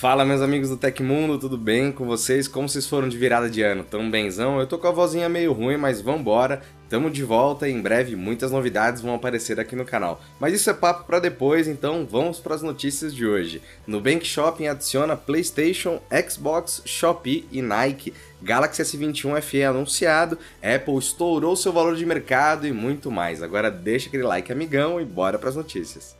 Fala meus amigos do Tecmundo, tudo bem com vocês? Como vocês foram de virada de ano? Tão benzão? Eu tô com a vozinha meio ruim, mas vambora. Tamo de volta e em breve muitas novidades vão aparecer aqui no canal. Mas isso é papo para depois, então vamos para as notícias de hoje. Nubank Shopping adiciona PlayStation, Xbox, Shopee e Nike. Galaxy S21 FE anunciado, Apple estourou seu valor de mercado e muito mais. Agora deixa aquele like amigão e bora para as notícias.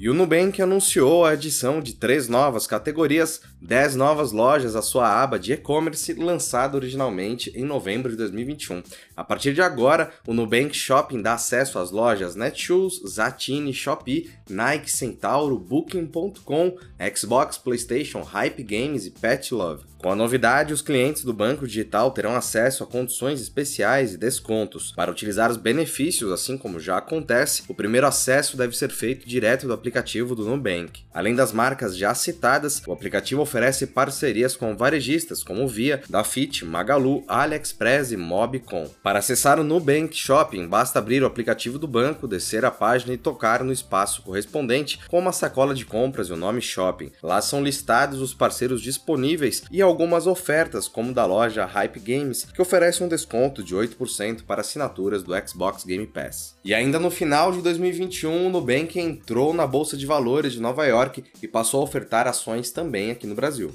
E o Nubank anunciou a adição de três novas categorias, 10 novas lojas à sua aba de e-commerce lançada originalmente em novembro de 2021. A partir de agora, o Nubank Shopping dá acesso às lojas Netshoes, Zatini, Shopee, Nike, Centauro, Booking.com, Xbox, PlayStation, Hype Games e Pet Love. Com a novidade, os clientes do banco digital terão acesso a condições especiais e descontos. Para utilizar os benefícios, assim como já acontece, o primeiro acesso deve ser feito direto do aplicativo do Nubank. Além das marcas já citadas, o aplicativo oferece parcerias com varejistas como Via, Dafit, Magalu, AliExpress e Mobcom. Para acessar o Nubank Shopping, basta abrir o aplicativo do banco, descer a página e tocar no espaço correspondente com uma sacola de compras e o nome Shopping. Lá são listados os parceiros disponíveis e algumas ofertas, como da loja Hype Games, que oferece um desconto de 8% para assinaturas do Xbox Game Pass. E ainda no final de 2021, o Nubank entrou na Bolsa de Valores de Nova York e passou a ofertar ações também aqui no Brasil.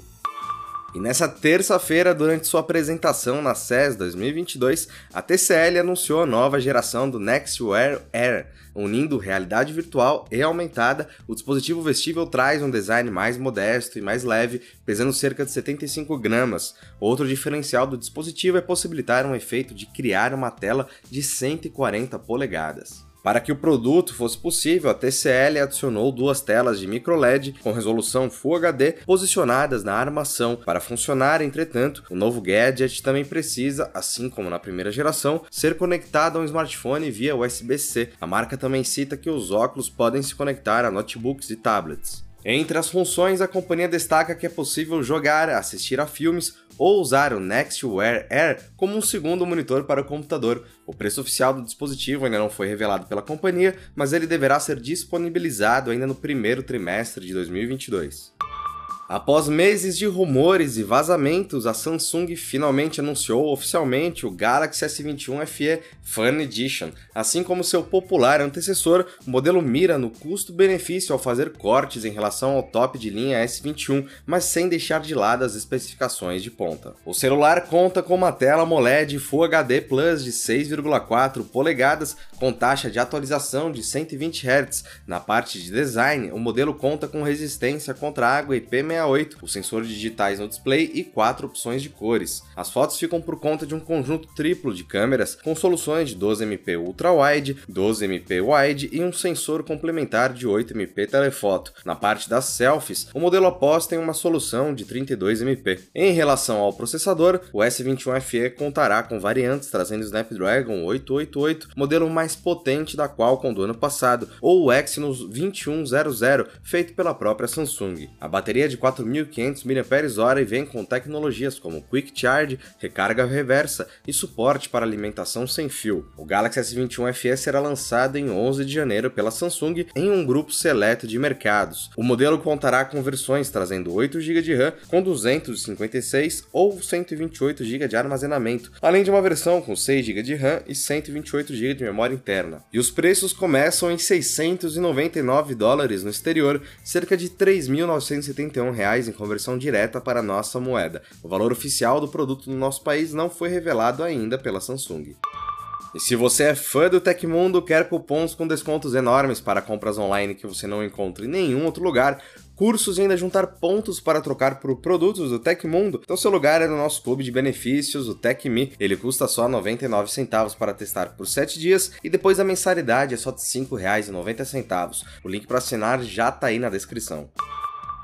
E nessa terça-feira, durante sua apresentação na CES 2022, a TCL anunciou a nova geração do Nextwear Air. Unindo realidade virtual e aumentada, o dispositivo vestível traz um design mais modesto e mais leve, pesando cerca de 75 gramas. Outro diferencial do dispositivo é possibilitar um efeito de criar uma tela de 140 polegadas. Para que o produto fosse possível, a TCL adicionou duas telas de microLED com resolução Full HD posicionadas na armação. Para funcionar, entretanto, o novo gadget também precisa, assim como na primeira geração, ser conectado a um smartphone via USB-C. A marca também cita que os óculos podem se conectar a notebooks e tablets. Entre as funções, a companhia destaca que é possível jogar, assistir a filmes ou usar o Nextwear Air como um segundo monitor para o computador. O preço oficial do dispositivo ainda não foi revelado pela companhia, mas ele deverá ser disponibilizado ainda no primeiro trimestre de 2022. Após meses de rumores e vazamentos, a Samsung finalmente anunciou oficialmente o Galaxy S21 FE Fan Edition, assim como seu popular antecessor, o modelo mira no custo-benefício ao fazer cortes em relação ao top de linha S21, mas sem deixar de lado as especificações de ponta. O celular conta com uma tela AMOLED Full HD Plus de 6,4 polegadas com taxa de atualização de 120 Hz. Na parte de design, o modelo conta com resistência contra água IP o sensor de digitais no display e quatro opções de cores. As fotos ficam por conta de um conjunto triplo de câmeras com soluções de 12MP ultra-wide, 12MP wide e um sensor complementar de 8MP telefoto. Na parte das selfies, o modelo Após tem uma solução de 32MP. Em relação ao processador, o S21 FE contará com variantes trazendo o Snapdragon 888, modelo mais potente da Qualcomm do ano passado, ou o Exynos 2100, feito pela própria Samsung. A bateria de 4.500 mAh e vem com tecnologias como Quick Charge, recarga reversa e suporte para alimentação sem fio. O Galaxy S21 FE será lançado em 11 de janeiro pela Samsung em um grupo seleto de mercados. O modelo contará com versões trazendo 8 GB de RAM com 256 ou 128 GB de armazenamento, além de uma versão com 6 GB de RAM e 128 GB de memória interna. E os preços começam em 699 dólares no exterior, cerca de 3.971 reais em conversão direta para nossa moeda. O valor oficial do produto no nosso país não foi revelado ainda pela Samsung. E se você é fã do Tecmundo, quer cupons com descontos enormes para compras online que você não encontra em nenhum outro lugar, cursos e ainda juntar pontos para trocar por produtos do Tecmundo, então seu lugar é no nosso clube de benefícios, o TecMe. Ele custa só 99 centavos para testar por 7 dias e depois a mensalidade é só de R$ 5,90. O link para assinar já está aí na descrição.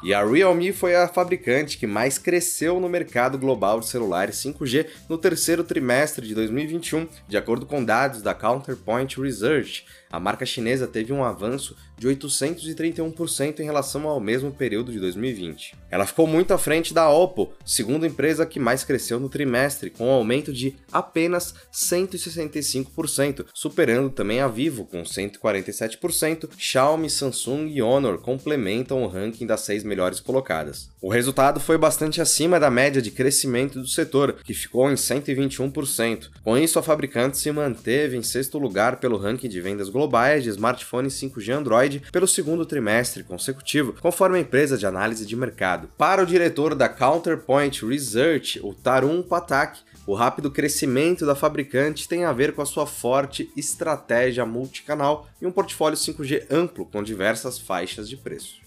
E a Realme foi a fabricante que mais cresceu no mercado global de celulares 5G no terceiro trimestre de 2021, de acordo com dados da Counterpoint Research. A marca chinesa teve um avanço de 831% em relação ao mesmo período de 2020. Ela ficou muito à frente da Oppo, segunda empresa que mais cresceu no trimestre, com um aumento de apenas 165%, superando também a Vivo com 147%. Xiaomi, Samsung e Honor complementam o ranking das seis melhores colocadas. O resultado foi bastante acima da média de crescimento do setor, que ficou em 121%. Com isso, a fabricante se manteve em sexto lugar pelo ranking de vendas globais de smartphones 5G Android pelo segundo trimestre consecutivo, conforme a empresa de análise de mercado. Para o diretor da Counterpoint Research, o Tarun Patak, o rápido crescimento da fabricante tem a ver com a sua forte estratégia multicanal e um portfólio 5G amplo com diversas faixas de preço.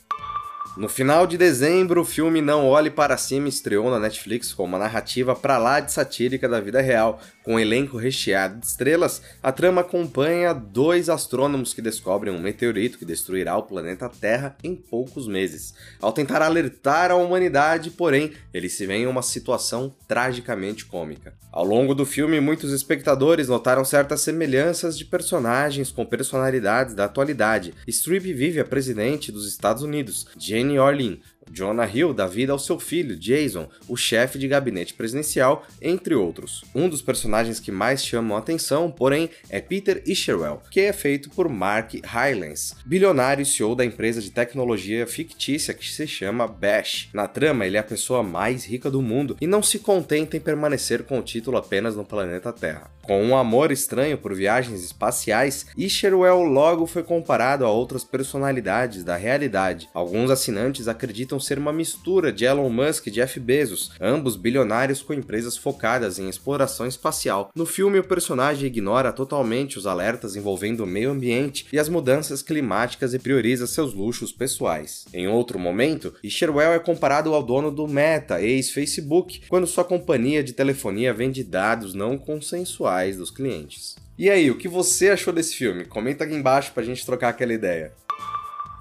No final de dezembro, o filme Não Olhe Para Cima estreou na Netflix com uma narrativa pra lá de satírica da vida real. Com um elenco recheado de estrelas, a trama acompanha dois astrônomos que descobrem um meteorito que destruirá o planeta Terra em poucos meses. Ao tentar alertar a humanidade, porém, eles se veem em uma situação tragicamente cômica. Ao longo do filme, muitos espectadores notaram certas semelhanças de personagens com personalidades da atualidade. Streep vive a presidente dos Estados Unidos, Jenny Orlin, Jonah Hill dá vida ao seu filho, Jason, o chefe de gabinete presidencial, entre outros. Um dos personagens que mais chamam a atenção, porém, é Peter Isherwell, que é feito por Mark Rylance, bilionário e CEO da empresa de tecnologia fictícia que se chama Bash. Na trama, ele é a pessoa mais rica do mundo e não se contenta em permanecer com o título apenas no planeta Terra. Com um amor estranho por viagens espaciais, Isherwell logo foi comparado a outras personalidades da realidade. Alguns assinantes acreditam acreditam ser uma mistura de Elon Musk e Jeff Bezos, ambos bilionários com empresas focadas em exploração espacial. No filme, o personagem ignora totalmente os alertas envolvendo o meio ambiente e as mudanças climáticas e prioriza seus luxos pessoais. Em outro momento, Isherwell é comparado ao dono do Meta, ex-Facebook, quando sua companhia de telefonia vende dados não consensuais dos clientes. E aí, o que você achou desse filme? Comenta aqui embaixo pra gente trocar aquela ideia.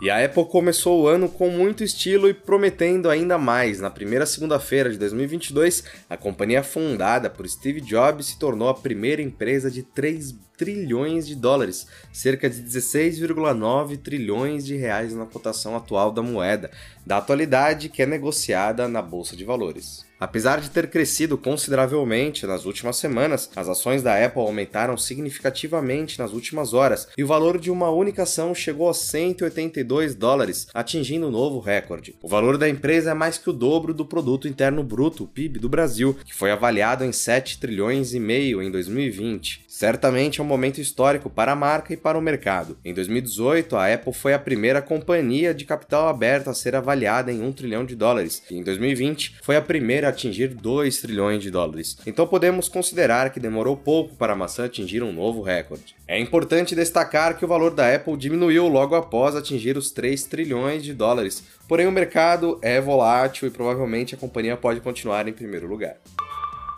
E a Apple começou o ano com muito estilo e prometendo ainda mais. Na primeira segunda-feira de 2022, a companhia fundada por Steve Jobs se tornou a primeira empresa de 3 trilhões de dólares, cerca de 16,9 trilhões de reais na cotação atual da moeda, da atualidade que é negociada na bolsa de valores. Apesar de ter crescido consideravelmente nas últimas semanas, as ações da Apple aumentaram significativamente nas últimas horas e o valor de uma única ação chegou a 182 dólares, atingindo um novo recorde. O valor da empresa é mais que o dobro do produto interno bruto, PIB do Brasil, que foi avaliado em 7 trilhões e meio em 2020. Certamente é um momento histórico para a marca e para o mercado. Em 2018, a Apple foi a primeira companhia de capital aberto a ser avaliada em 1 trilhão de dólares, e em 2020 foi a primeira a atingir 2 trilhões de dólares. Então podemos considerar que demorou pouco para a maçã atingir um novo recorde. É importante destacar que o valor da Apple diminuiu logo após atingir os 3 trilhões de dólares, porém o mercado é volátil e provavelmente a companhia pode continuar em primeiro lugar.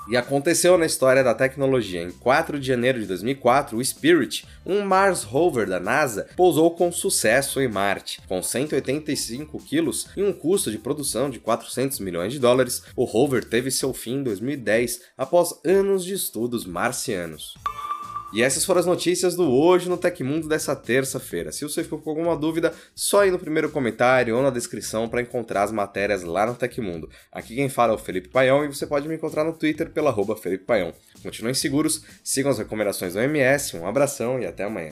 E aconteceu na história da tecnologia. Em 4 de janeiro de 2004, o Spirit, um Mars rover da NASA, pousou com sucesso em Marte. Com 185 quilos e um custo de produção de 400 milhões de dólares, o rover teve seu fim em 2010, após anos de estudos marcianos. E essas foram as notícias do Hoje no Tecmundo dessa terça-feira. Se você ficou com alguma dúvida, só ir no primeiro comentário ou na descrição para encontrar as matérias lá no Tecmundo. Aqui quem fala é o Felipe Paião e você pode me encontrar no Twitter pela arroba Felipe Paião. Continuem seguros, sigam as recomendações do MS, um abração e até amanhã.